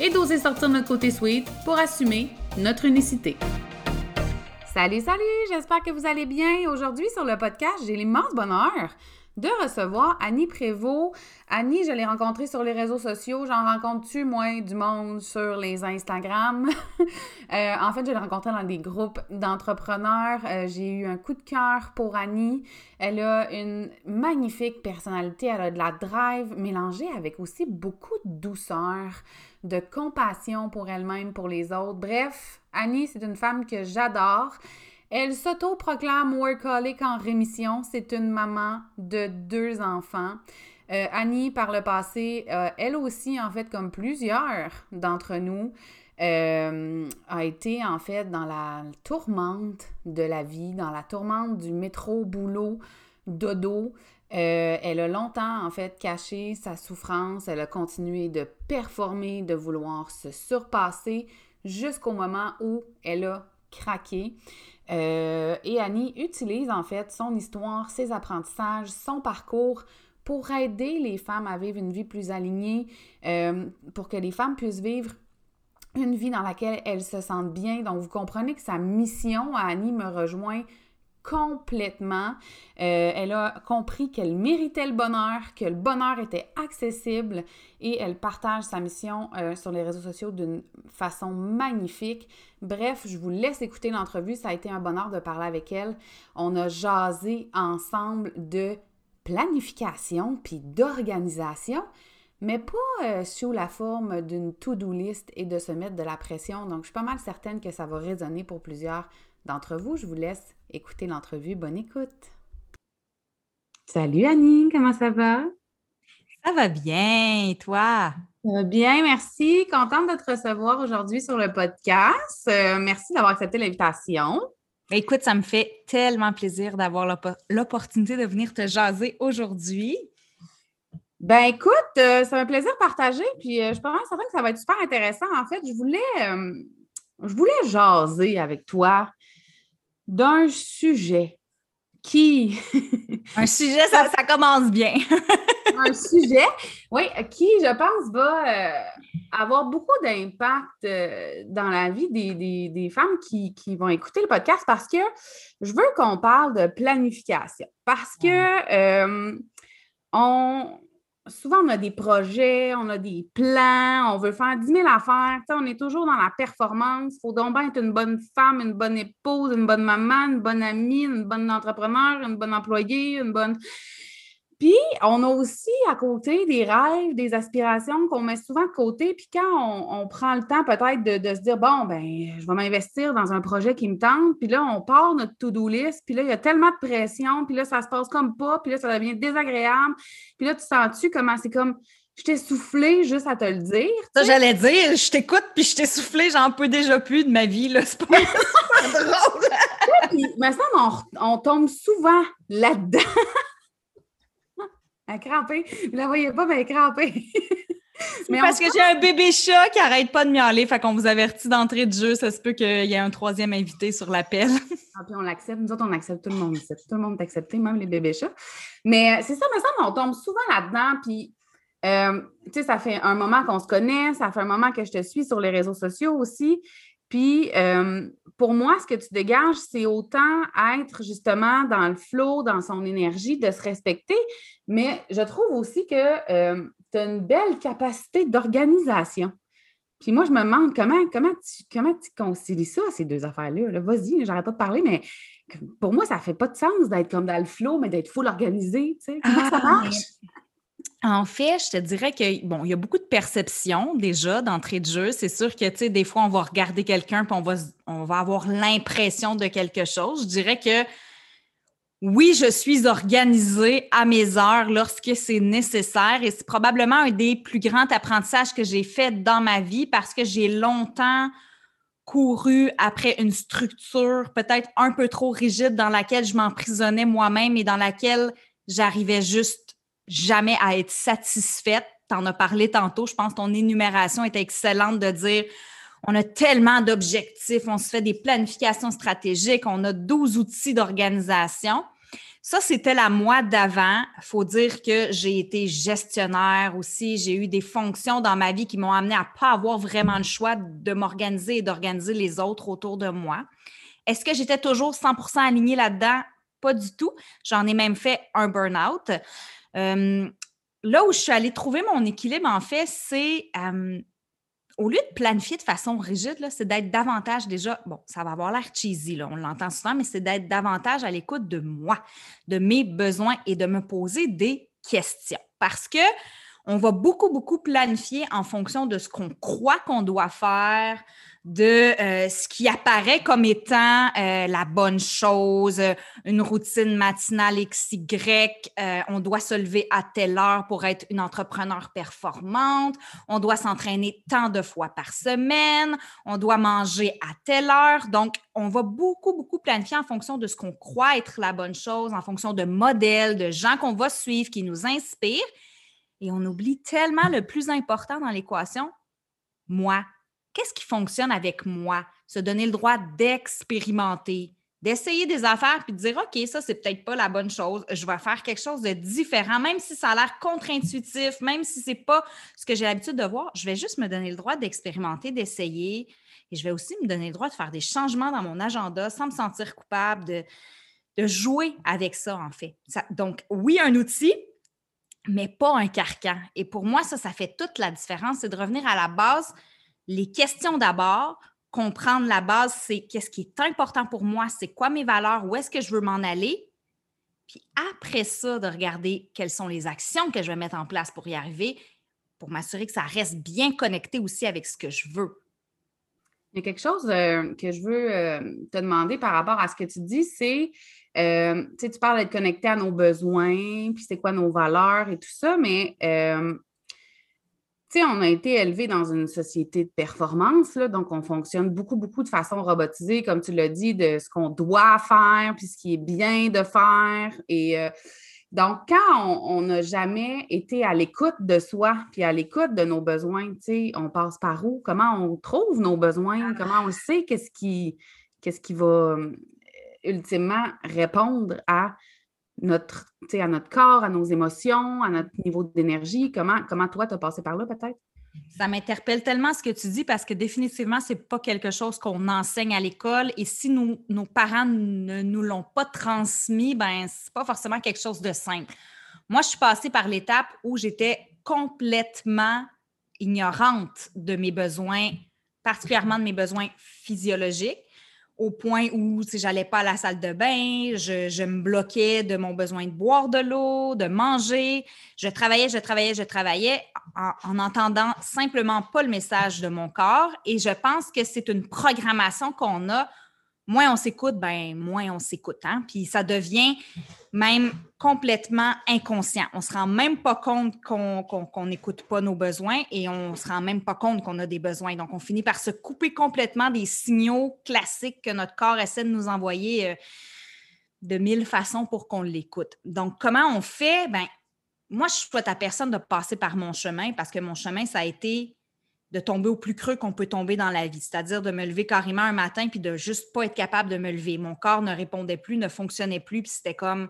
et d'oser sortir notre côté sweet pour assumer notre unicité. Salut, salut, j'espère que vous allez bien. Aujourd'hui sur le podcast, j'ai l'immense bonheur de recevoir Annie Prévost. Annie, je l'ai rencontrée sur les réseaux sociaux. J'en rencontre-tu, moi, du monde sur les Instagram? Euh, en fait, je l'ai rencontrée dans des groupes d'entrepreneurs. Euh, j'ai eu un coup de cœur pour Annie. Elle a une magnifique personnalité. Elle a de la drive mélangée avec aussi beaucoup de douceur, de compassion pour elle-même, pour les autres. Bref, Annie, c'est une femme que j'adore. Elle s'auto-proclame workaholic en rémission. C'est une maman de deux enfants. Euh, Annie, par le passé, euh, elle aussi, en fait, comme plusieurs d'entre nous, euh, a été en fait dans la tourmente de la vie, dans la tourmente du métro, boulot, dodo. elle a longtemps en fait caché sa souffrance, elle a continué de performer, de vouloir se surpasser jusqu'au moment où elle a craqué. Et Annie utilise en fait son histoire, ses apprentissages, son parcours pour aider les femmes à vivre une vie plus alignée, euh, pour que les femmes puissent vivre une vie dans laquelle elles se sentent bien. Donc, vous comprenez que sa mission à Annie me rejoint complètement. Euh, elle a compris qu'elle méritait le bonheur, que le bonheur était accessible et elle partage sa mission euh, sur les réseaux sociaux d'une façon magnifique. Bref, je vous laisse écouter l'entrevue. Ça a été un bonheur de parler avec elle. On a jasé ensemble de planification puis d'organisation mais pas euh, sous la forme d'une to-do list et de se mettre de la pression. Donc, je suis pas mal certaine que ça va résonner pour plusieurs d'entre vous. Je vous laisse écouter l'entrevue. Bonne écoute. Salut Annie, comment ça va? Ça va bien, toi? Ça va bien, merci. Contente de te recevoir aujourd'hui sur le podcast. Euh, merci d'avoir accepté l'invitation. Écoute, ça me fait tellement plaisir d'avoir l'opportunité de venir te jaser aujourd'hui. Ben écoute, euh, c'est un plaisir partagé, puis euh, je pense que ça va être super intéressant. En fait, je voulais, je voulais jaser avec toi d'un sujet qui? un sujet, ça, commence bien. un sujet, oui, qui, je pense, va euh, avoir beaucoup d'impact euh, dans la vie des, femmes qui, vont écouter le podcast parce que je veux qu'on parle de planification. Parce que euh, on, souvent, on a des projets, on a des plans, on veut faire 10 000 affaires. on est toujours dans la performance. Il faut donc bien être une bonne femme, une bonne épouse, une bonne maman, une bonne amie, une bonne entrepreneur, une bonne employée, une bonne. Puis, on a aussi à côté des rêves, des aspirations qu'on met souvent de côté. Puis, quand on, prend le temps peut-être de, se dire, bon, ben, je vais m'investir dans un projet qui me tente. Puis là, on part notre to-do list. Puis là, il y a tellement de pression. Puis là, ça se passe comme pas. Puis là, ça devient désagréable. Puis là, tu sens-tu comment c'est comme, je t'ai soufflé juste à te le dire. Ça, j'allais dire, je t'écoute, puis je t'ai soufflé, j'en peux déjà plus de ma vie, là. C'est pas drôle. puis, mais ça, on, on tombe souvent là-dedans. Elle crampée. Vous la voyez pas, mais elle est crampée. mais parce que j'ai un bébé chat qui arrête pas de miauler, fait qu'on vous avertit d'entrée de jeu. Ça se peut qu'il y ait un troisième invité sur l'appel. ah, puis on l'accepte. Nous autres, on accepte tout le monde. Tout le monde est accepté, même les bébés chats. Mais euh, c'est ça, mais ça, on tombe souvent là-dedans. Puis, euh, tu sais, ça fait un moment qu'on se connaît, ça fait un moment que je te suis sur les réseaux sociaux aussi. Puis, euh, pour moi, ce que tu dégages, c'est autant être justement dans le flow, dans son énergie, de se respecter, mais je trouve aussi que euh, tu as une belle capacité d'organisation. Puis moi, je me demande comment, comment, tu, comment tu concilies ça, ces deux affaires-là. Vas-y, j'arrête pas de parler, mais pour moi, ça ne fait pas de sens d'être comme dans le flow, mais d'être full organisé. Comment ça ah, marche? En fait, je te dirais que bon, il y a beaucoup de perceptions déjà d'entrée de jeu. C'est sûr que tu sais, des fois, on va regarder quelqu'un puis on va, on va avoir l'impression de quelque chose. Je dirais que oui, je suis organisée à mes heures lorsque c'est nécessaire et c'est probablement un des plus grands apprentissages que j'ai fait dans ma vie parce que j'ai longtemps couru après une structure peut-être un peu trop rigide dans laquelle je m'emprisonnais moi-même et dans laquelle j'arrivais juste jamais à être satisfaite. Tu en as parlé tantôt, je pense que ton énumération était excellente de dire on a tellement d'objectifs, on se fait des planifications stratégiques, on a 12 outils d'organisation. Ça, c'était la moi d'avant. Il faut dire que j'ai été gestionnaire aussi. J'ai eu des fonctions dans ma vie qui m'ont amené à ne pas avoir vraiment le choix de m'organiser et d'organiser les autres autour de moi. Est-ce que j'étais toujours 100% alignée là-dedans? Pas du tout. J'en ai même fait un burn-out. Euh, là où je suis allée trouver mon équilibre, en fait, c'est euh, au lieu de planifier de façon rigide, c'est d'être davantage déjà, bon, ça va avoir l'air cheesy, on l'entend souvent, mais c'est d'être davantage à l'écoute de moi, de mes besoins et de me poser des questions. Parce que on va beaucoup, beaucoup planifier en fonction de ce qu'on croit qu'on doit faire, de euh, ce qui apparaît comme étant euh, la bonne chose, une routine matinale XY, euh, on doit se lever à telle heure pour être une entrepreneur performante, on doit s'entraîner tant de fois par semaine, on doit manger à telle heure. Donc, on va beaucoup, beaucoup planifier en fonction de ce qu'on croit être la bonne chose, en fonction de modèles, de gens qu'on va suivre, qui nous inspirent. Et on oublie tellement le plus important dans l'équation, moi. Qu'est-ce qui fonctionne avec moi? Se donner le droit d'expérimenter, d'essayer des affaires puis de dire OK, ça, c'est peut-être pas la bonne chose. Je vais faire quelque chose de différent, même si ça a l'air contre-intuitif, même si c'est pas ce que j'ai l'habitude de voir. Je vais juste me donner le droit d'expérimenter, d'essayer. Et je vais aussi me donner le droit de faire des changements dans mon agenda sans me sentir coupable, de, de jouer avec ça, en fait. donc, oui, un outil, mais pas un carcan. Et pour moi, ça, ça fait toute la différence. C'est de revenir à la base, les questions d'abord, comprendre la base, c'est qu'est-ce qui est important pour moi, c'est quoi mes valeurs, où est-ce que je veux m'en aller. Puis après ça, de regarder quelles sont les actions que je vais mettre en place pour y arriver, pour m'assurer que ça reste bien connecté aussi avec ce que je veux. Il y a quelque chose euh, que je veux euh, te demander par rapport à ce que tu dis, c'est euh, tu parles d'être connecté à nos besoins, puis c'est quoi nos valeurs et tout ça, mais euh, on a été élevé dans une société de performance, là, donc on fonctionne beaucoup, beaucoup de façon robotisée, comme tu l'as dit, de ce qu'on doit faire, puis ce qui est bien de faire. Et euh, donc, quand on n'a jamais été à l'écoute de soi, puis à l'écoute de nos besoins, on passe par où? Comment on trouve nos besoins? Comment on sait qu'est-ce qui, qu'est-ce qui va ultimement répondre à notre, à corps, à nos émotions, à notre niveau d'énergie. Comment, comment toi, tu as passé par là peut-être? Ça m'interpelle tellement ce que tu dis parce que définitivement, ce n'est pas quelque chose qu'on enseigne à l'école et si nos parents ne nous l'ont pas transmis, ben c'est pas forcément quelque chose de simple. Moi, je suis passée par l'étape où j'étais complètement ignorante de mes besoins, particulièrement de mes besoins physiologiques au point où si j'allais pas à la salle de bain, je, me bloquais de mon besoin de boire de l'eau, de manger. Je travaillais, je travaillais, je travaillais en, en, entendant simplement pas le message de mon corps. Et je pense que c'est une programmation qu'on a moins on s'écoute, ben moins on s'écoute. Hein? Puis ça devient même complètement inconscient. On ne se rend même pas compte qu'on n'écoute pas nos besoins et on ne se rend même pas compte qu'on a des besoins. Donc, on finit par se couper complètement des signaux classiques que notre corps essaie de nous envoyer euh, de mille façons pour qu'on l'écoute. Donc, comment on fait? Ben, moi, je souhaite à personne de passer par mon chemin parce que mon chemin, ça a été de tomber au plus creux qu'on peut tomber dans la vie, c'est-à-dire de me lever carrément un matin puis de juste pas être capable de me lever. Mon corps ne répondait plus, ne fonctionnait plus, puis c'était comme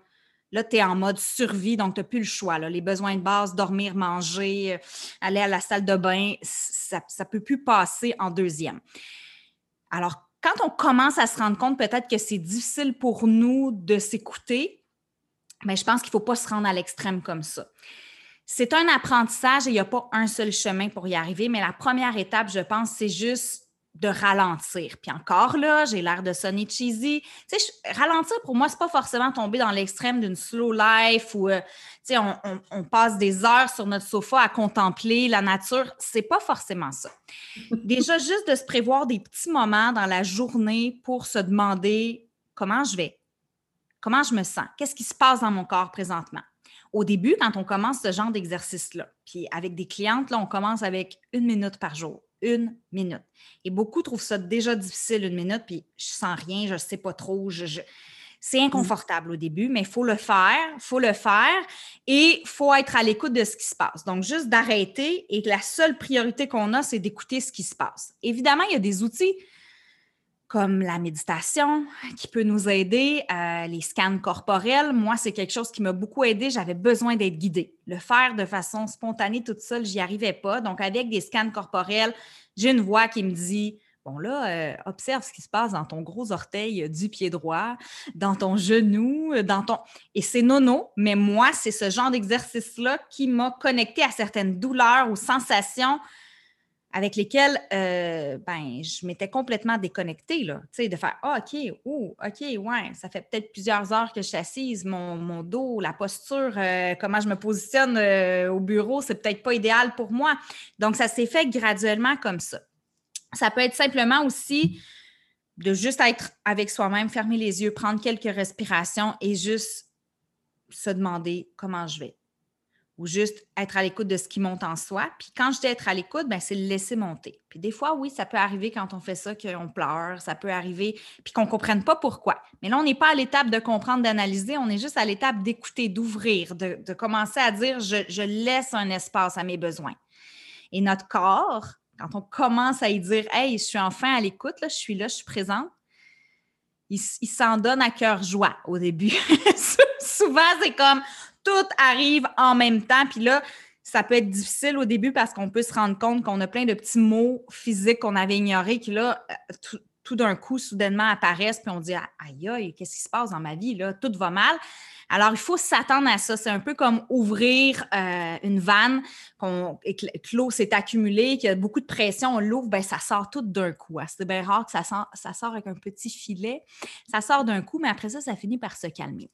là, tu es en mode survie, donc tu n'as plus le choix. Les besoins de base, dormir, manger, euh, aller à la salle de bain, ça ne peut plus passer en deuxième. Alors, quand on commence à se rendre compte peut-être que c'est difficile pour nous de s'écouter, mais ben, je pense qu'il ne faut pas se rendre à l'extrême comme ça. C'est un apprentissage et il n'y a pas un seul chemin pour y arriver, mais la première étape, je pense, c'est juste de ralentir. Puis encore là, j'ai l'air de sonner cheesy. Tu ralentir pour moi, c'est pas forcément tomber dans l'extrême d'une slow life où, euh, sais, on, passe des heures sur notre sofa à contempler la nature. C'est pas forcément ça. Déjà, juste de se prévoir des petits moments dans la journée pour se demander comment je vais, Comment je me sens? Qu'est-ce qui se passe dans mon corps présentement? Au début, quand on commence ce genre d'exercice-là, puis avec des clientes, là, on commence avec une minute par jour. Une minute. Et beaucoup trouvent ça déjà difficile, une minute, puis je sens rien, je ne sais pas trop. Je, C'est mmh. inconfortable au début, mais il faut le faire, il faut le faire et il faut être à l'écoute de ce qui se passe. Donc, juste d'arrêter et la seule priorité qu'on a, c'est d'écouter ce qui se passe. Évidemment, il y a des outils comme la méditation qui peut nous aider, euh, les scans corporels. Moi, c'est quelque chose qui m'a beaucoup aidé. J'avais besoin d'être guidée. Le faire de façon spontanée toute seule, j'y arrivais pas. Donc, avec des scans corporels, j'ai une voix qui me dit Bon, là, euh, observe ce qui se passe dans ton gros orteil du pied droit, dans ton genou, dans ton. Et c'est nono, mais moi, c'est ce genre d'exercice-là qui m'a connecté à certaines douleurs ou sensations avec lesquels euh, ben, je m'étais complètement déconnectée, là, de faire Ah, OK, oh, OK, ouais, ça fait peut-être plusieurs heures que je suis assise, mon, dos, la posture, euh, comment je me positionne euh, au bureau, c'est peut-être pas idéal pour moi. Donc, ça s'est fait graduellement comme ça. Ça peut être simplement aussi de juste être avec soi-même, fermer les yeux, prendre quelques respirations et juste se demander comment je vais ou juste être à l'écoute de ce qui monte en soi. Puis quand je dis être à l'écoute, ben, c'est le laisser monter. Puis des fois, oui, ça peut arriver quand on fait ça qu'on pleure, ça peut arriver, puis qu'on ne comprenne pas pourquoi. Mais là, on n'est pas à l'étape de comprendre, d'analyser, on est juste à l'étape d'écouter, d'ouvrir, de, commencer à dire je, laisse un espace à mes besoins. Et notre corps, quand on commence à y dire Hey, je suis enfin à l'écoute, je suis là, je suis présente, il s'en donne à cœur joie au début. Souvent, c'est comme tout arrive en même temps. Puis là, ça peut être difficile au début parce qu'on peut se rendre compte qu'on a plein de petits mots physiques qu'on avait ignorés qui, là, euh, tout, d'un coup, soudainement apparaissent. Puis on dit Aïe, aïe, qu'est-ce qui se passe dans ma vie? Là? Tout va mal. Alors, il faut s'attendre à ça. C'est un peu comme ouvrir euh, une vanne, et que l'eau s'est accumulée, qu'il y a beaucoup de pression, on l'ouvre, ben, ça sort tout d'un coup. Hein. C'est bien rare que ça, ça sort avec un petit filet. Ça sort d'un coup, mais après ça, ça finit par se calmer.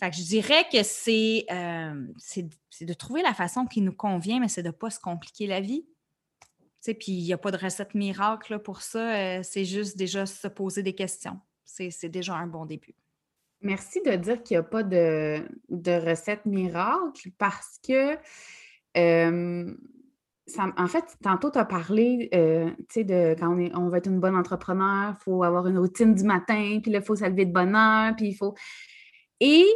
Fait que je dirais que euh, c'est, de trouver la façon qui nous convient, mais c'est de ne pas se compliquer la vie. Puis il n'y a pas de recette miracle pour ça. Euh, c'est juste déjà se poser des questions. C'est, déjà un bon début. Merci de dire qu'il n'y a pas de, recette miracle parce que, euh, en fait, tantôt, tu as parlé, de quand on, on veut être une bonne entrepreneur, il faut avoir une routine du matin, puis il faut se lever de bonne heure, puis il faut. Et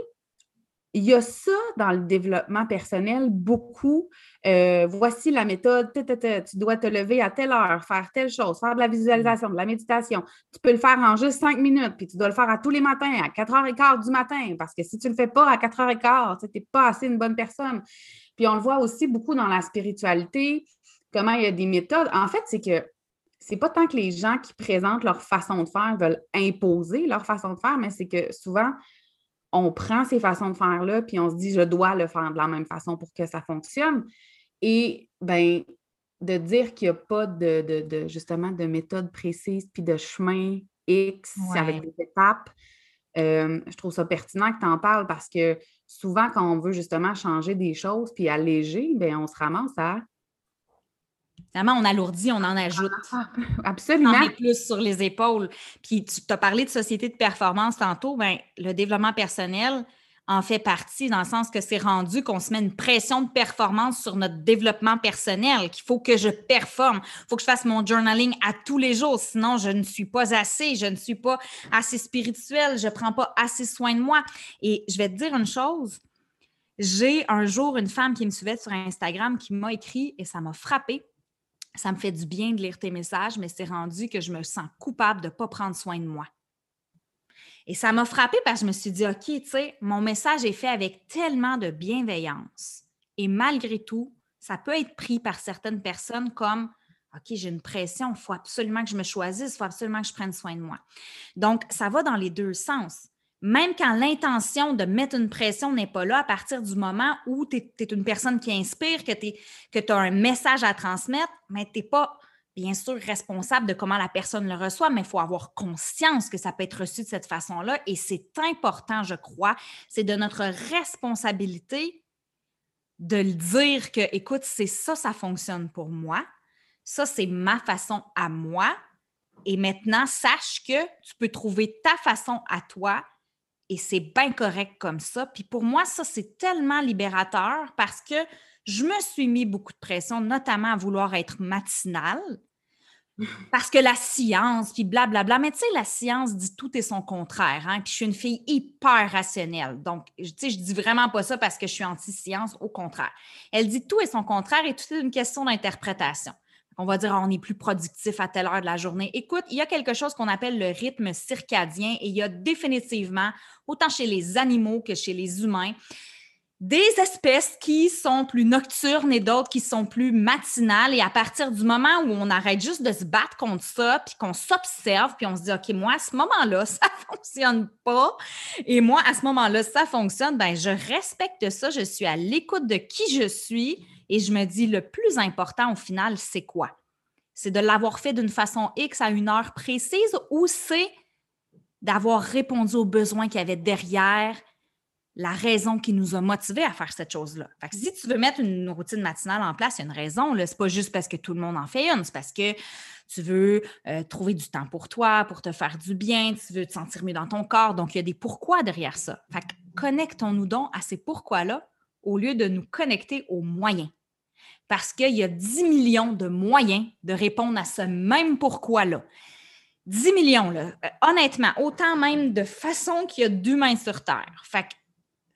il y a ça dans le développement personnel, beaucoup. Euh, voici la méthode, tu dois te lever à telle heure, faire telle chose, faire de la visualisation, de la méditation. Tu peux le faire en juste cinq minutes, puis tu dois le faire à tous les matins, à 4h15 du matin, parce que si tu ne le fais pas à 4h15, tu n'es pas assez une bonne personne. Puis on le voit aussi beaucoup dans la spiritualité, comment il y a des méthodes. En fait, c'est que c'est pas tant que les gens qui présentent leur façon de faire veulent imposer leur façon de faire, mais c'est que souvent, on prend ces façons de faire-là, puis on se dit, je dois le faire de la même façon pour que ça fonctionne. Et ben de dire qu'il n'y a pas de, justement de méthode précise, puis de chemin X avec des étapes, euh, je trouve ça pertinent que tu en parles parce que souvent, quand on veut justement changer des choses puis alléger, ben on se ramasse à Finalement, on alourdit, on en ajoute. Ah, absolument. On met plus sur les épaules. Puis tu as parlé de société de performance tantôt. Bien, le développement personnel en fait partie dans le sens que c'est rendu qu'on se met une pression de performance sur notre développement personnel, qu'il faut que je performe, il faut que je fasse mon journaling à tous les jours, sinon je ne suis pas assez, je ne suis pas assez spirituelle, je ne prends pas assez soin de moi. Et je vais te dire une chose, j'ai un jour une femme qui me suivait sur Instagram qui m'a écrit et ça m'a frappé ça me fait du bien de lire tes messages, mais c'est rendu que je me sens coupable de ne pas prendre soin de moi. Et ça m'a frappé parce que je me suis dit, OK, tu sais, mon message est fait avec tellement de bienveillance. Et malgré tout, ça peut être pris par certaines personnes comme OK, j'ai une pression, il faut absolument que je me choisisse, il faut absolument que je prenne soin de moi. Donc, ça va dans les deux sens même quand l'intention de mettre une pression n'est pas là, à partir du moment où tu es, une personne qui inspire, que tu as un message à transmettre, mais tu n'es pas, bien sûr, responsable de comment la personne le reçoit, mais il faut avoir conscience que ça peut être reçu de cette façon-là. Et c'est important, je crois, c'est de notre responsabilité de le dire que, écoute, c'est ça, ça fonctionne pour moi. Ça, c'est ma façon à moi. Et maintenant, sache que tu peux trouver ta façon à toi Et c'est bien correct comme ça. Puis pour moi, ça, c'est tellement libérateur parce que je me suis mis beaucoup de pression, notamment à vouloir être matinale. Parce que la science, puis blablabla. Mais tu sais, la science dit tout et son contraire. Hein? Puis je suis une fille hyper rationnelle. Donc, tu sais, je dis vraiment pas ça parce que je suis anti-science. Au contraire. Elle dit tout et son contraire et tout est une question d'interprétation. On va dire, on est plus productif à telle heure de la journée. Écoute, il y a quelque chose qu'on appelle le rythme circadien et il y a définitivement, autant chez les animaux que chez les humains, des espèces qui sont plus nocturnes et d'autres qui sont plus matinales. Et à partir du moment où on arrête juste de se battre contre ça, puis qu'on s'observe, puis on se dit, OK, moi, à ce moment-là, ça ne fonctionne pas. Et moi, à ce moment-là, ça fonctionne, ben je respecte ça. Je suis à l'écoute de qui je suis. Et je me dis, le plus important au final, c'est quoi? C'est de l'avoir fait d'une façon X à une heure précise ou c'est d'avoir répondu aux besoins qu'il y avait derrière la raison qui nous a motivés à faire cette chose-là. si tu veux mettre une routine matinale en place, il y a une raison. Ce n'est pas juste parce que tout le monde en fait une, c'est parce que tu veux euh, trouver du temps pour toi, pour te faire du bien, tu veux te sentir mieux dans ton corps. Donc, il y a des pourquoi derrière ça. Fait connectons-nous donc à ces pourquoi-là au lieu de nous connecter aux moyens. Parce qu'il y a 10 millions de moyens de répondre à ce même pourquoi-là. 10 millions. Euh, honnêtement, autant même de façon qu'il y a d'humains sur Terre.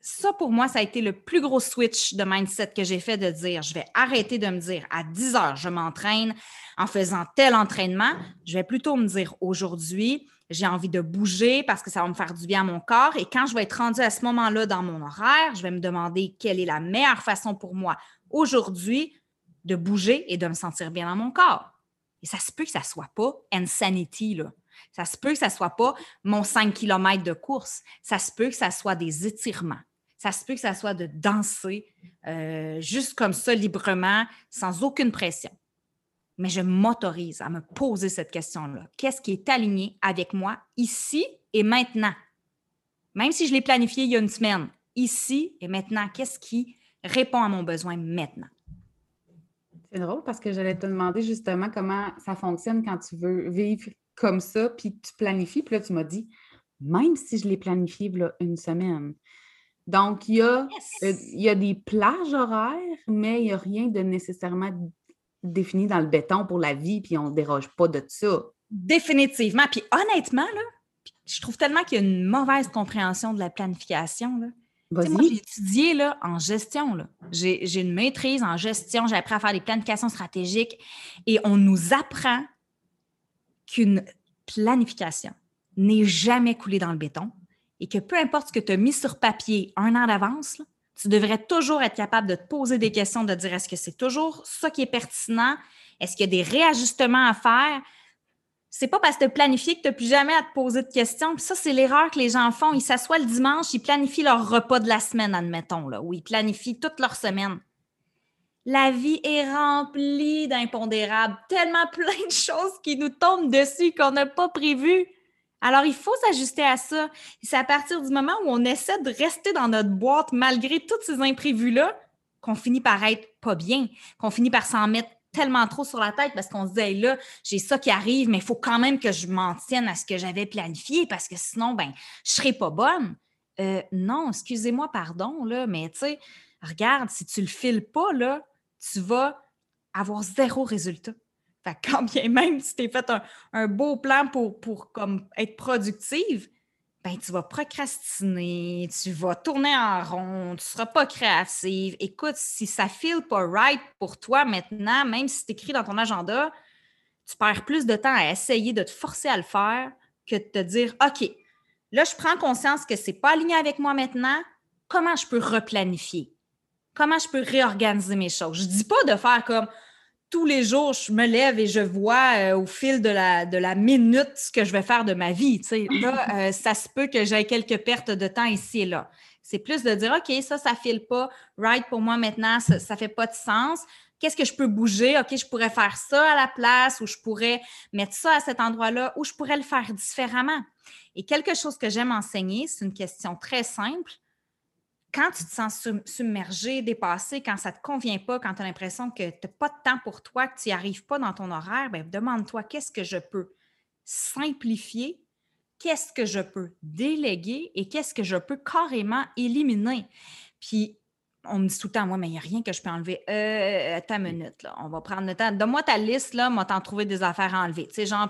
Ça, pour moi, ça a été le plus gros switch de mindset que j'ai fait de dire, je vais arrêter de me dire à 10 heures, je m'entraîne en faisant tel entraînement. Je vais plutôt me dire aujourd'hui, j'ai envie de bouger parce que ça va me faire du bien à mon corps. Et quand je vais être rendue à ce moment-là dans mon horaire, je vais me demander quelle est la meilleure façon pour moi aujourd'hui de bouger et de me sentir bien dans mon corps. Et ça se peut que ça ne soit pas insanity, là. Ça se peut que ça ne soit pas mon 5 km de course. Ça se peut que ça soit des étirements. Ça se peut que ça soit de danser euh, juste comme ça, librement, sans aucune pression. Mais je m'autorise à me poser cette question-là. Qu'est-ce qui est aligné avec moi ici et maintenant? Même si je l'ai planifié il y a une semaine, ici et maintenant, qu'est-ce qui répond à mon besoin maintenant? C'est drôle parce que j'allais te demander justement comment ça fonctionne quand tu veux vivre comme ça, puis tu planifies. Puis là, tu m'as dit, même si je l'ai planifié là, une semaine. Donc, il y, a, euh, il y a des plages horaires, mais il n'y a rien de nécessairement défini dans le béton pour la vie, puis on ne déroge pas de ça. Définitivement. Puis honnêtement, là, je trouve tellement qu'il y a une mauvaise compréhension de la planification. Là. Moi, j'ai étudié là, en gestion. J'ai une maîtrise en gestion. J'ai appris à faire des planifications stratégiques et on nous apprend qu'une planification n'est jamais coulée dans le béton et que peu importe ce que tu as mis sur papier un an d'avance, tu devrais toujours être capable de te poser des questions, de dire est-ce que c'est toujours ça qui est pertinent? Est-ce qu'il y a des réajustements à faire? C'est pas parce que tu as planifié que tu n'as plus jamais à te poser de questions. Puis ça, c'est l'erreur que les gens font. Ils s'assoient le dimanche, ils planifient leur repas de la semaine, admettons, là, ou ils planifient toute leur semaine. La vie est remplie d'impondérables, tellement plein de choses qui nous tombent dessus qu'on n'a pas prévues. Alors, il faut s'ajuster à ça. C'est à partir du moment où on essaie de rester dans notre boîte malgré tous ces imprévus-là qu'on finit par être pas bien, qu'on finit par s'en mettre tellement trop sur la tête parce qu'on se dit, là, j'ai ça qui arrive, mais il faut quand même que je m'en tienne à ce que j'avais planifié parce que sinon, ben, je serai pas bonne. Euh, non, excusez-moi, pardon, là, mais tu sais, regarde, si tu le files pas, là, tu vas avoir zéro résultat. Fait quand bien même si tu as fait un, beau plan pour, être productive, ben, tu vas procrastiner, tu vas tourner en rond, tu ne seras pas créative. Écoute, si ça file pas right pour toi maintenant, même si c'est écrit dans ton agenda, tu perds plus de temps à essayer de te forcer à le faire que de te dire OK, là, je prends conscience que ce n'est pas aligné avec moi maintenant. Comment je peux replanifier? Comment je peux réorganiser mes choses? Je ne dis pas de faire comme tous les jours, je me lève et je vois euh, au fil de la, de la minute ce que je vais faire de ma vie. Là, euh, ça se peut que j'aie quelques pertes de temps ici et là. C'est plus de dire, OK, ça, ça ne file pas. Right pour moi maintenant, ça ne fait pas de sens. Qu'est-ce que je peux bouger? OK, je pourrais faire ça à la place ou je pourrais mettre ça à cet endroit-là ou je pourrais le faire différemment. Et quelque chose que j'aime enseigner, c'est une question très simple quand tu te sens submergé, dépassé, quand ça ne te convient pas, quand tu as l'impression que tu n'as pas de temps pour toi, que tu n'y arrives pas dans ton horaire, ben, demande-toi qu'est-ce que je peux simplifier? Qu'est-ce que je peux déléguer et qu'est-ce que je peux carrément éliminer? Puis, on me dit tout le temps, moi, mais il n'y a rien que je peux enlever. Euh, attends une minute, là. On va prendre le temps. Donne-moi ta liste, là, moi, t'en trouver des affaires à enlever. Tu sais, genre,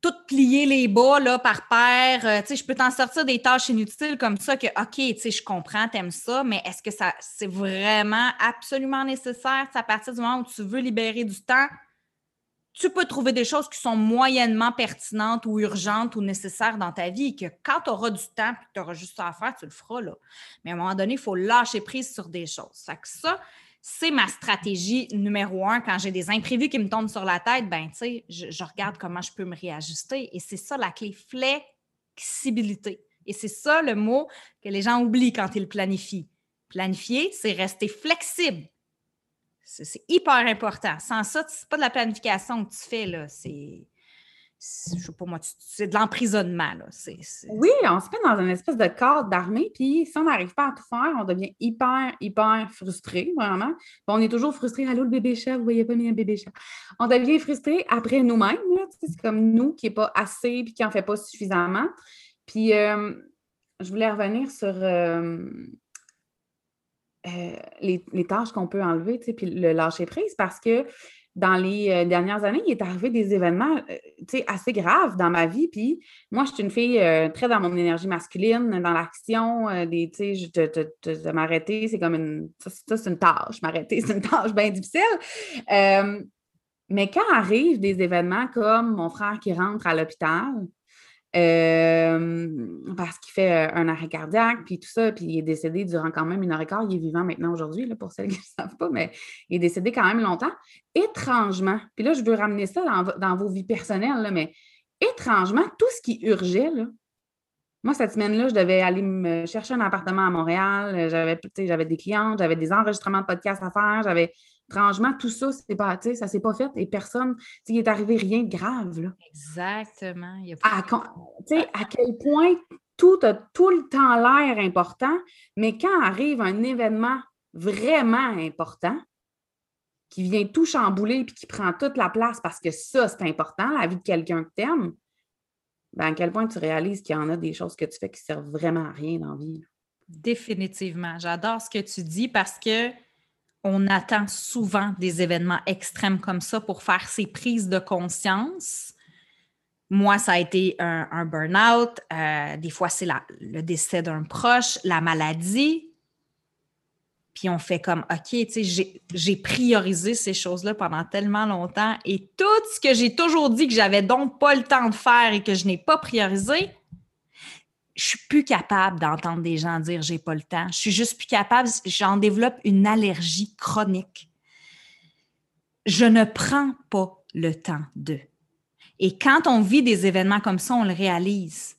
tout plier les bas, par paire. Euh, je peux t'en sortir des tâches inutiles comme ça que, OK, je comprends, t'aimes ça, mais est-ce que ça, c'est vraiment absolument nécessaire? à partir du moment où tu veux libérer du temps, tu peux trouver des choses qui sont moyennement pertinentes ou urgentes ou nécessaires dans ta vie que quand tu auras du temps et que tu auras juste ça à faire, tu le feras. Là. Mais à un moment donné, il faut lâcher prise sur des choses. Fait que ça, c'est ma stratégie numéro un. Quand j'ai des imprévus qui me tombent sur la tête, ben, tu sais, je, regarde comment je peux me réajuster. Et c'est ça la clé, flexibilité. Et c'est ça le mot que les gens oublient quand ils planifient. Planifier, c'est rester flexible. C'est hyper important. Sans ça, c'est pas de la planification que tu fais. C'est. Je sais pas moi, c'est de l'emprisonnement. Là. Oui, on se met dans une espèce de cadre d'armée, puis si on n'arrive pas à tout faire, on devient hyper, hyper frustré, vraiment. on est toujours frustré. Allô, le bébé chat, vous voyez pas bien un bébé chat. On devient frustré après nous-mêmes. C'est comme nous qui n'est pas assez puis qui n'en fait pas suffisamment. Puis euh, je voulais revenir sur euh, euh, les, tâches qu'on peut enlever, puis le lâcher prise, parce que dans les euh, dernières années, il est arrivé des événements euh, assez graves dans ma vie. Puis moi, je suis une fille très dans mon énergie masculine, dans l'action, des, de, m'arrêter, c'est comme une. Ça, c'est une tâche. M'arrêter, c'est une tâche bien difficile. mais quand arrivent des événements comme mon frère qui rentre à l'hôpital, parce qu'il fait un arrêt cardiaque, puis tout ça, puis il est décédé durant quand même une heure et quart. Il est vivant maintenant aujourd'hui, pour celles qui ne savent pas, mais il est décédé quand même longtemps. Étrangement, puis là, je veux ramener ça dans, vos vies personnelles, là, mais étrangement, tout ce qui urgeait, là, moi, cette semaine-là, je devais aller me chercher un appartement à Montréal. J'avais, j'avais des clientes, j'avais des enregistrements de podcasts à faire, j'avais Franchement, tout ça, c'est pas, ça ne s'est pas fait et personne, il est arrivé rien de grave. Là. Exactement. à, à quel point tout a tout le temps l'air important, mais quand arrive un événement vraiment important, qui vient tout chambouler puis qui prend toute la place parce que ça, c'est important, la vie de quelqu'un que tu aimes, ben à quel point tu réalises qu'il y en a des choses que tu fais qui servent vraiment à rien dans la vie. Définitivement. J'adore ce que tu dis parce que on attend souvent des événements extrêmes comme ça pour faire ces prises de conscience. Moi, ça a été un, burn-out. Euh, des fois, c'est le décès d'un proche, la maladie. Puis on fait comme, OK, tu sais, j'ai priorisé ces choses-là pendant tellement longtemps et tout ce que j'ai toujours dit que j'avais donc pas le temps de faire et que je n'ai pas priorisé, je suis plus capable d'entendre des gens dire j'ai pas le temps. Je suis juste plus capable, j'en développe une allergie chronique. Je ne prends pas le temps de. Et quand on vit des événements comme ça, on le réalise.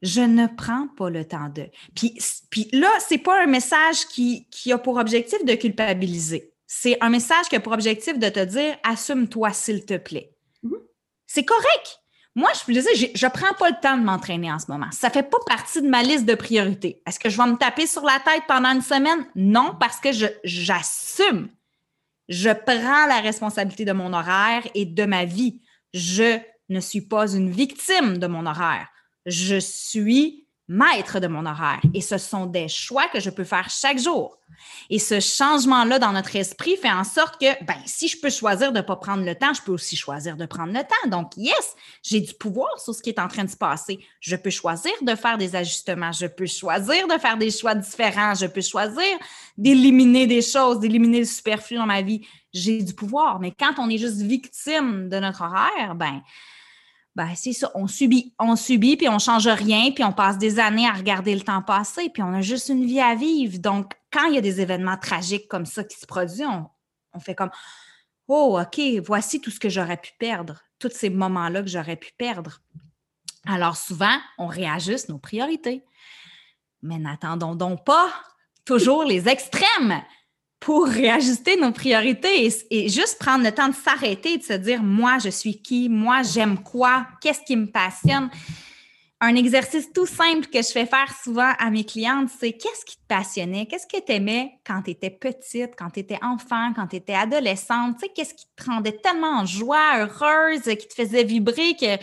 Je ne prends pas le temps de. Puis, puis là, c'est pas un message qui, qui a pour objectif de culpabiliser. C'est un message qui a pour objectif de te dire assume-toi, s'il te plaît. Mm-hmm. C'est correct. Moi, je disais, je ne prends pas le temps de m'entraîner en ce moment. Ça ne fait pas partie de ma liste de priorités. Est-ce que je vais me taper sur la tête pendant une semaine? Non, parce que j'assume. Je, prends la responsabilité de mon horaire et de ma vie. Je ne suis pas une victime de mon horaire. Je suis maître de mon horaire. Et ce sont des choix que je peux faire chaque jour. Et ce changement-là dans notre esprit fait en sorte que, ben, si je peux choisir de ne pas prendre le temps, je peux aussi choisir de prendre le temps. Donc, yes, j'ai du pouvoir sur ce qui est en train de se passer. Je peux choisir de faire des ajustements. Je peux choisir de faire des choix différents. Je peux choisir d'éliminer des choses, d'éliminer le superflu dans ma vie. J'ai du pouvoir. Mais quand on est juste victime de notre horaire, ben, ben, c'est ça, on subit. On subit, puis on change rien, puis on passe des années à regarder le temps passer, puis on a juste une vie à vivre. Donc, quand il y a des événements tragiques comme ça qui se produisent, on, fait comme Oh, OK, voici tout ce que j'aurais pu perdre, tous ces moments-là que j'aurais pu perdre. Alors, souvent, on réajuste nos priorités. Mais n'attendons donc pas toujours les extrêmes pour réajuster nos priorités et, juste prendre le temps de s'arrêter de se dire, moi, je suis qui, moi, j'aime quoi, qu'est-ce qui me passionne? Un exercice tout simple que je fais faire souvent à mes clientes, c'est qu'est-ce qui te passionnait, qu'est-ce que tu aimais quand tu étais petite, quand tu étais enfant, quand tu étais adolescente, tu qu'est-ce qui te rendait tellement en joie, heureuse, qui te faisait vibrer que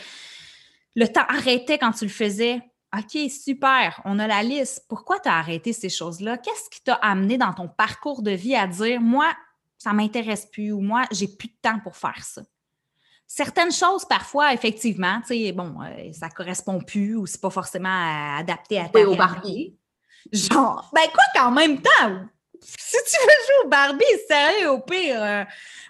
le temps arrêtait quand tu le faisais? OK, super, on a la liste. Pourquoi tu as arrêté ces choses-là? Qu'est-ce qui t'a amené dans ton parcours de vie à dire, moi, ça ne m'intéresse plus ou moi, j'ai plus de temps pour faire ça? Certaines choses, parfois, effectivement, tu sais, bon, euh, ça correspond plus ou c'est pas forcément adapté à ta au Barbie. Genre, ben quoi qu'en même temps, si tu veux jouer au Barbie, sérieux, au pire, euh,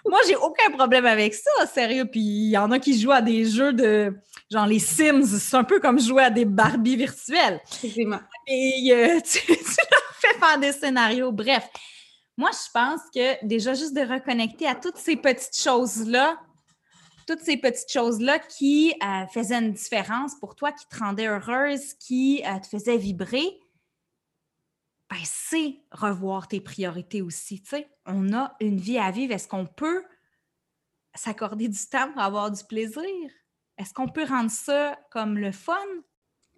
moi, j'ai aucun problème avec ça, sérieux. Puis il y en a qui jouent à des jeux de, genre les Sims, c'est un peu comme jouer à des Barbies virtuelles. Effectivement. Et euh, tu, tu, leur fais faire des scénarios. Bref, moi, je pense que déjà, juste de reconnecter à toutes ces petites choses-là, toutes ces petites choses-là qui euh, faisaient une différence pour toi, qui te rendaient heureuse, qui te faisaient vibrer, ben, c'est revoir tes priorités aussi. On a une vie à vivre. Est-ce qu'on peut s'accorder du temps pour avoir du plaisir? Est-ce qu'on peut rendre ça comme le fun?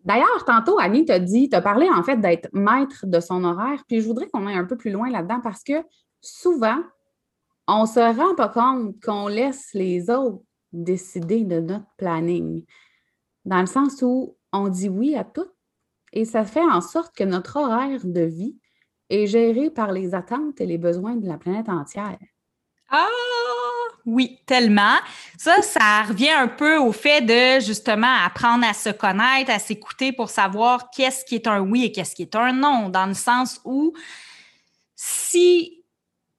D'ailleurs, tantôt, Annie t'a dit, parlé en fait d'être maître de son horaire, puis je voudrais qu'on aille un peu plus loin là-dedans parce que souvent, on ne se rend pas compte qu'on laisse les autres décider de notre planning. Dans le sens où on dit oui à tout, et ça fait en sorte que notre horaire de vie est géré par les attentes et les besoins de la planète entière. Ah oui, tellement. Ça, ça revient un peu au fait de justement apprendre à se connaître, à s'écouter pour savoir qu'est-ce qui est un oui et qu'est-ce qui est un non, dans le sens où si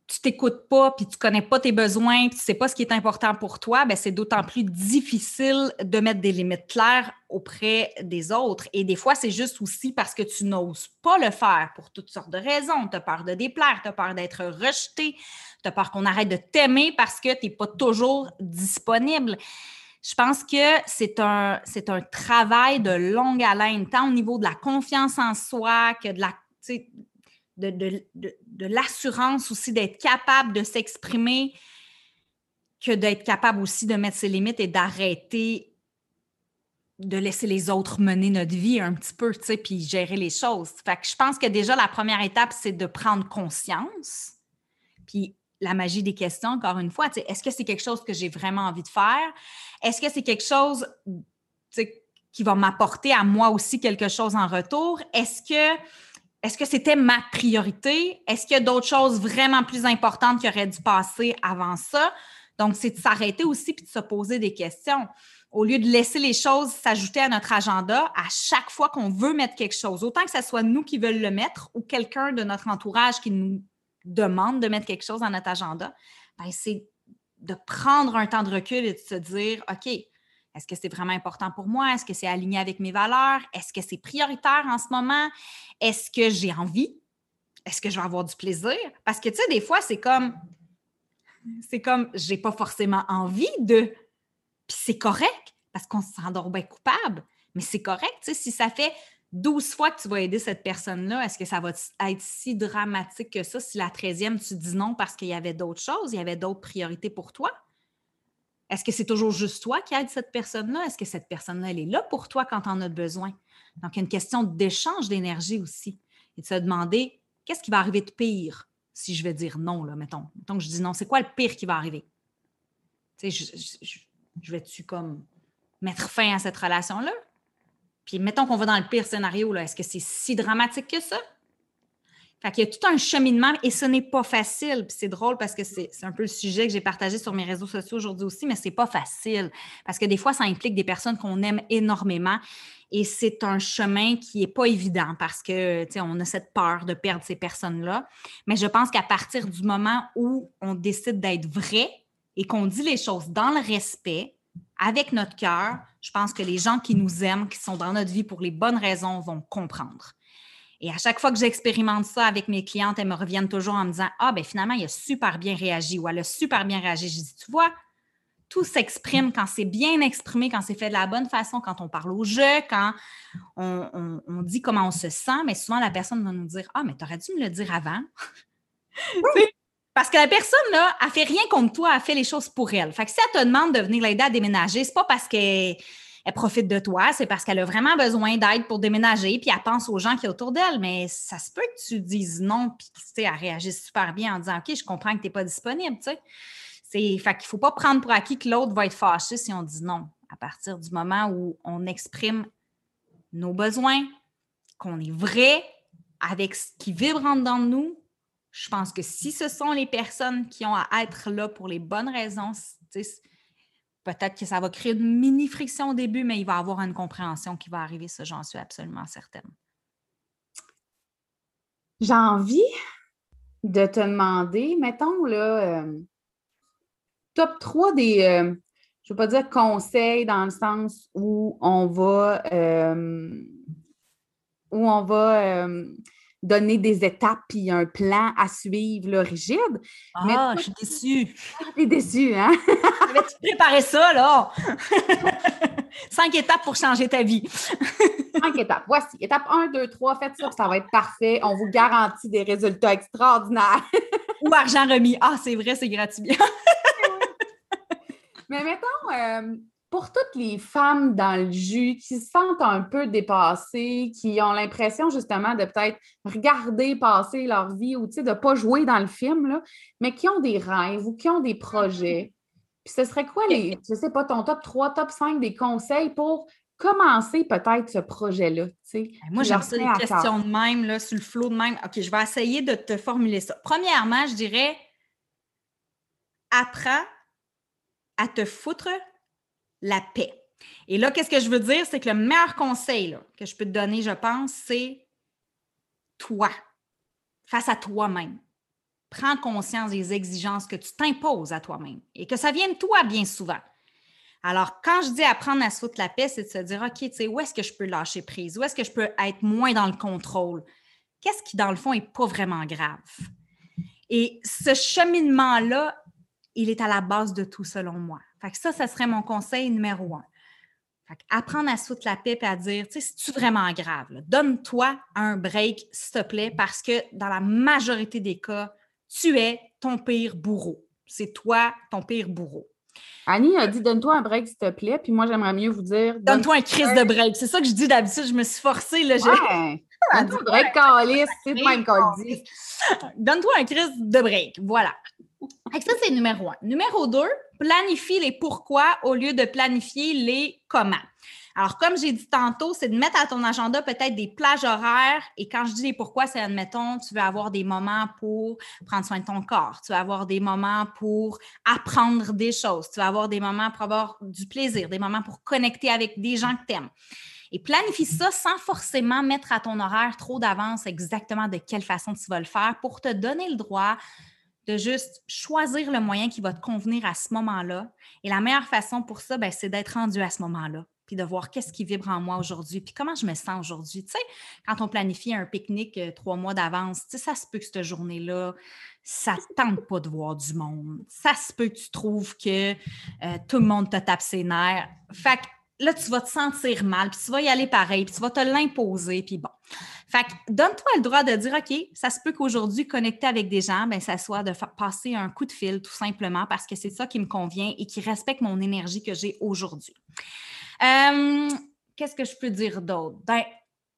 tu t'écoutes pas, puis tu connais pas tes besoins, puis tu sais pas ce qui est important pour toi, ben c'est d'autant plus difficile de mettre des limites claires auprès des autres. Et des fois, c'est juste aussi parce que tu n'oses pas le faire pour toutes sortes de raisons. Tu as peur de déplaire, tu as peur d'être rejeté, tu as peur qu'on arrête de t'aimer parce que tu n'es pas toujours disponible. Je pense que c'est un, c'est un travail de longue haleine, tant au niveau de la confiance en soi que de la de, l'assurance aussi d'être capable de s'exprimer que d'être capable aussi de mettre ses limites et d'arrêter de laisser les autres mener notre vie un petit peu, tu sais, puis gérer les choses. Fait que je pense que déjà, la première étape, c'est de prendre conscience. Puis la magie des questions, encore une fois, tu sais, est-ce que c'est quelque chose que j'ai vraiment envie de faire? Est-ce que c'est quelque chose, qui va m'apporter à moi aussi quelque chose en retour? Est-ce que est-ce que c'était ma priorité? Est-ce qu'il y a d'autres choses vraiment plus importantes qui auraient dû passer avant ça? Donc, c'est de s'arrêter aussi puis de se poser des questions. Au lieu de laisser les choses s'ajouter à notre agenda à chaque fois qu'on veut mettre quelque chose, autant que ce soit nous qui veulent le mettre ou quelqu'un de notre entourage qui nous demande de mettre quelque chose dans notre agenda, ben, c'est de prendre un temps de recul et de se dire, OK, est-ce que c'est vraiment important pour moi? Est-ce que c'est aligné avec mes valeurs? Est-ce que c'est prioritaire en ce moment? Est-ce que j'ai envie? Est-ce que je vais avoir du plaisir? Parce que, tu sais, des fois, c'est comme, c'est comme, j'ai pas forcément envie de. Puis c'est correct, parce qu'on se sent bien coupable. Mais c'est correct, tu sais, si ça fait 12 fois que tu vas aider cette personne-là, est-ce que ça va être si dramatique que ça? Si la 13e, tu dis non parce qu'il y avait d'autres choses, il y avait d'autres priorités pour toi? Est-ce que c'est toujours juste toi qui aide cette personne-là? Est-ce que cette personne-là, elle est là pour toi quand tu en as besoin? Donc, il y a une question d'échange d'énergie aussi. Et de se demander, qu'est-ce qui va arriver de pire si je vais dire non, là, mettons? Mettons que je dis non, c'est quoi le pire qui va arriver? Tu sais, je, vais-tu comme mettre fin à cette relation-là? Puis mettons qu'on va dans le pire scénario, là, est-ce que c'est si dramatique que ça? Fait qu'il y a tout un cheminement et ce n'est pas facile. Puis c'est drôle parce que c'est un peu le sujet que j'ai partagé sur mes réseaux sociaux aujourd'hui aussi, mais c'est pas facile parce que des fois, ça implique des personnes qu'on aime énormément et c'est un chemin qui est pas évident parce que, tu sais, on a cette peur de perdre ces personnes-là. Mais je pense qu'à partir du moment où on décide d'être vrai et qu'on dit les choses dans le respect, avec notre cœur, je pense que les gens qui nous aiment, qui sont dans notre vie pour les bonnes raisons, vont comprendre. Et à chaque fois que j'expérimente ça avec mes clientes, elles me reviennent toujours en me disant Ah, ben finalement, il a super bien réagi ou elle a super bien réagi. Je dis Tu vois, tout s'exprime quand c'est bien exprimé, quand c'est fait de la bonne façon, quand on parle au jeu, quand on, dit comment on se sent. Mais souvent, la personne va nous dire Ah, mais tu aurais dû me le dire avant. Parce que la personne, là, elle fait rien contre toi, elle fait les choses pour elle. Fait que si elle te demande de venir l'aider à déménager, c'est pas parce qu'elle elle profite de toi, c'est parce qu'elle a vraiment besoin d'aide pour déménager, puis elle pense aux gens qui sont autour d'elle. Mais ça se peut que tu dises non, puis elle réagisse super bien en disant OK, je comprends que tu n'es pas disponible. Tu sais. Fait qu'il ne faut pas prendre pour acquis que l'autre va être fâché si on dit non. À partir du moment où on exprime nos besoins, qu'on est vrai avec ce qui vibre en dedans de nous, je pense que si ce sont les personnes qui ont à être là pour les bonnes raisons, peut-être que ça va créer une mini friction au début, mais il va y avoir une compréhension qui va arriver, ça, j'en suis absolument certaine. J'ai envie de te demander, mettons, là, euh, top 3 des, euh, je ne veux pas dire conseils dans le sens où on va, euh, où on va donner des étapes puis un plan à suivre, là, rigide. Ah, je suis déçue. Tu es déçue, hein? Avais-tu préparé ça, là? Cinq étapes pour changer ta vie. Cinq étapes. Voici. Étape 1, 2, 3, faites ça, ça va être parfait. On vous garantit des résultats extraordinaires. Ou argent remis. Ah, c'est vrai, c'est gratuit. Mais mettons, euh, pour toutes les femmes dans le jus qui se sentent un peu dépassées, qui ont l'impression justement de peut-être regarder passer leur vie ou de ne pas jouer dans le film, là, mais qui ont des rêves ou qui ont des projets. Puis ce serait quoi les, je sais pas, ton top 3, top 5 des conseils pour commencer peut-être ce projet-là? Ben, moi, j'ai une question de même, là, sur le flot de même. OK, je vais essayer de te formuler ça. Premièrement, je dirais apprends à te foutre la paix. Et là, qu'est-ce que je veux dire? C'est que le meilleur conseil que je peux te donner, je pense, c'est toi, face à toi-même. Prends conscience des exigences que tu t'imposes à toi-même et que ça vient de toi bien souvent. Alors, quand je dis apprendre à se foutre la paix, c'est de se dire, OK, tu sais, où est-ce que je peux lâcher prise? Où est-ce que je peux être moins dans le contrôle? Qu'est-ce qui, dans le fond, n'est pas vraiment grave? Et ce cheminement-là, il est à la base de tout, selon moi. Fait que ça, ça serait mon conseil numéro un. Fait apprendre à se foutre la paix et à dire, tu sais, c'est-tu vraiment grave? Donne-toi un break, s'il te plaît, parce que dans la majorité des cas, tu es ton pire bourreau. C'est toi ton pire bourreau. Annie a dit donne-toi un break, s'il te plaît. Puis moi, j'aimerais mieux vous dire. Donne-toi un crise de break. C'est ça que je dis d'habitude. Je me suis forcée. Là, ouais. Donne-toi un break, calice. C'est même qu'on dit. Donne-toi un crise de break. Voilà. ça, c'est numéro un. Numéro deux, planifie les pourquoi au lieu de planifier les comment. Alors, comme j'ai dit tantôt, c'est de mettre à ton agenda peut-être des plages horaires. Et quand je dis les pourquoi, c'est admettons, tu veux avoir des moments pour prendre soin de ton corps, tu vas avoir des moments pour apprendre des choses, tu vas avoir des moments pour avoir du plaisir, des moments pour connecter avec des gens que tu aimes. Et planifie ça sans forcément mettre à ton horaire trop d'avance exactement de quelle façon tu vas le faire pour te donner le droit de juste choisir le moyen qui va te convenir à ce moment-là. Et la meilleure façon pour ça, ben, c'est d'être rendu à ce moment-là, puis de voir qu'est-ce qui vibre en moi aujourd'hui, puis comment je me sens aujourd'hui. Tu sais, quand on planifie un pique-nique euh, trois mois d'avance, tu sais, ça se peut que cette journée-là, ça ne tente pas de voir du monde. Ça se peut que tu trouves que euh, tout le monde te tape ses nerfs. Fait que là, tu vas te sentir mal, puis tu vas y aller pareil, puis tu vas te l'imposer, puis bon. Fait que donne-toi le droit de dire, OK, ça se peut qu'aujourd'hui, connecter avec des gens, ben, ça soit de passer un coup de fil, tout simplement, parce que c'est ça qui me convient et qui respecte mon énergie que j'ai aujourd'hui. Euh, qu'est-ce que je peux dire d'autre? Ben,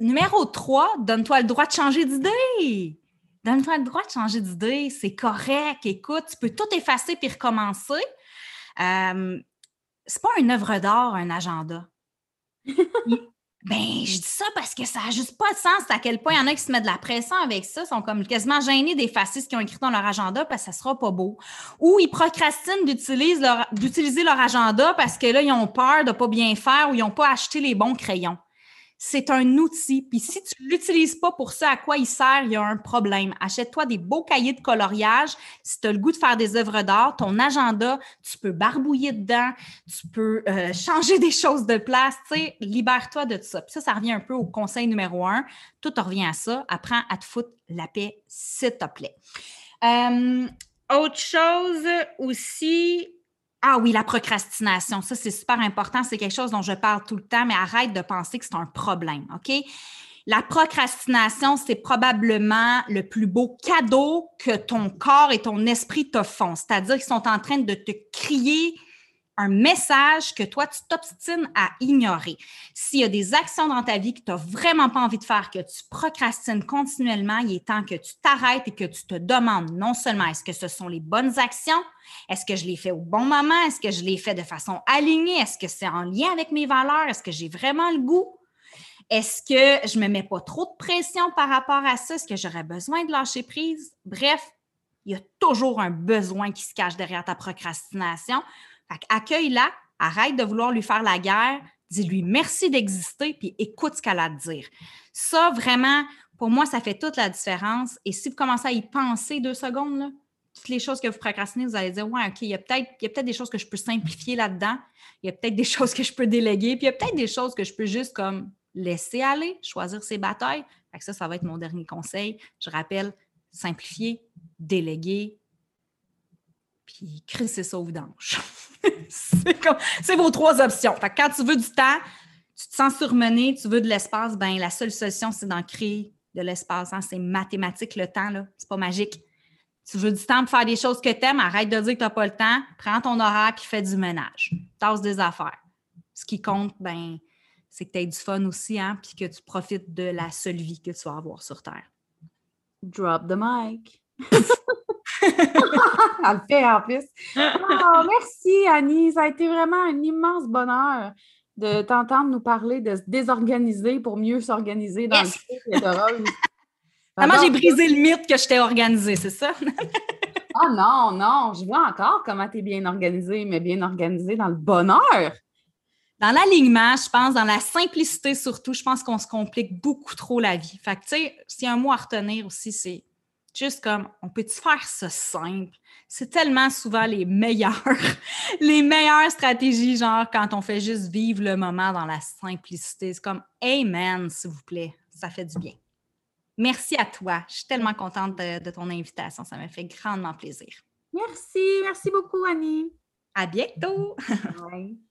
numéro 3, donne-toi le droit de changer d'idée. Donne-toi le droit de changer d'idée, c'est correct. Écoute, tu peux tout effacer puis recommencer. Euh, c'est pas une œuvre d'art, un agenda. ben, je dis ça parce que ça n'a juste pas de sens à quel point il y en a qui se mettent de la pression avec ça, sont comme quasiment gênés des fascistes qui ont écrit dans leur agenda parce que ça sera pas beau. Ou ils procrastinent d'utiliser leur, agenda parce que là, ils ont peur de pas bien faire ou ils n'ont pas acheté les bons crayons c'est un outil. Puis si tu ne l'utilises pas pour ça à quoi il sert, il y a un problème. Achète-toi des beaux cahiers de coloriage. Si tu as le goût de faire des œuvres d'art, ton agenda, tu peux barbouiller dedans, tu peux euh, changer des choses de place. Libère-toi de ça. Puis ça, ça revient un peu au conseil numéro un. Tout revient à ça. Apprends à te foutre la paix, s'il te plaît. Euh, autre chose aussi, ah oui, la procrastination, ça c'est super important, c'est quelque chose dont je parle tout le temps, mais arrête de penser que c'est un problème, OK? La procrastination, c'est probablement le plus beau cadeau que ton corps et ton esprit te font. C'est-à-dire qu'ils sont en train de te crier un message que toi, tu t'obstines à ignorer. S'il y a des actions dans ta vie que tu n'as vraiment pas envie de faire, que tu procrastines continuellement, il est temps que tu t'arrêtes et que tu te demandes non seulement est-ce que ce sont les bonnes actions, est-ce que je les fais au bon moment, est-ce que je les fais de façon alignée, est-ce que c'est en lien avec mes valeurs, est-ce que j'ai vraiment le goût, est-ce que je ne me mets pas trop de pression par rapport à ça, est-ce que j'aurais besoin de lâcher prise? Bref, il y a toujours un besoin qui se cache derrière ta procrastination. Accueille-la, arrête de vouloir lui faire la guerre, dis-lui merci d'exister, puis écoute ce qu'elle a à te dire. Ça, vraiment, pour moi, ça fait toute la différence. Et si vous commencez à y penser deux secondes, toutes les choses que vous procrastinez, vous allez dire Ouais, OK, il y a peut-être peut des choses que je peux simplifier là-dedans. Il y a peut-être des choses que je peux déléguer. Puis il y a peut-être des choses que je peux juste comme laisser aller, choisir ses batailles. ça, ça va être mon dernier conseil. Je rappelle, simplifier, déléguer, puis crisser ça au vidange. c'est vos trois options. quand tu veux du temps, tu te sens surmené, tu veux de l'espace, ben la seule solution, c'est d'en créer de l'espace. Hein. C'est mathématique le temps, là. C'est pas magique. Tu veux du temps pour faire des choses que tu aimes, arrête de dire que tu n'as pas le temps, prends ton horaire et fais du ménage. Tasse des affaires. Ce qui compte, ben, c'est que tu aies du fun aussi, hein, puis que tu profites de la seule vie que tu vas avoir sur Terre. Drop the mic. Elle le fait en plus. Oh, merci Annie, ça a été vraiment un immense bonheur de t'entendre nous parler de se désorganiser pour mieux s'organiser dans yes. le de Comment j'ai brisé le mythe que je t'ai organisé, c'est ça? oh non, non, je vois encore comment tu es bien organisé, mais bien organisé dans le bonheur. Dans l'alignement, je pense, dans la simplicité surtout, je pense qu'on se complique beaucoup trop la vie. Fait que, tu sais, s'il y a un mot à retenir aussi, c'est juste comme, on peut-tu faire ça simple? C'est tellement souvent les meilleures, les meilleures stratégies, genre quand on fait juste vivre le moment dans la simplicité. C'est comme, Amen, s'il vous plaît, ça fait du bien. Merci à toi. Je suis tellement contente de, ton invitation. Ça m'a fait grandement plaisir. Merci. Merci beaucoup, Annie. À bientôt. Hey,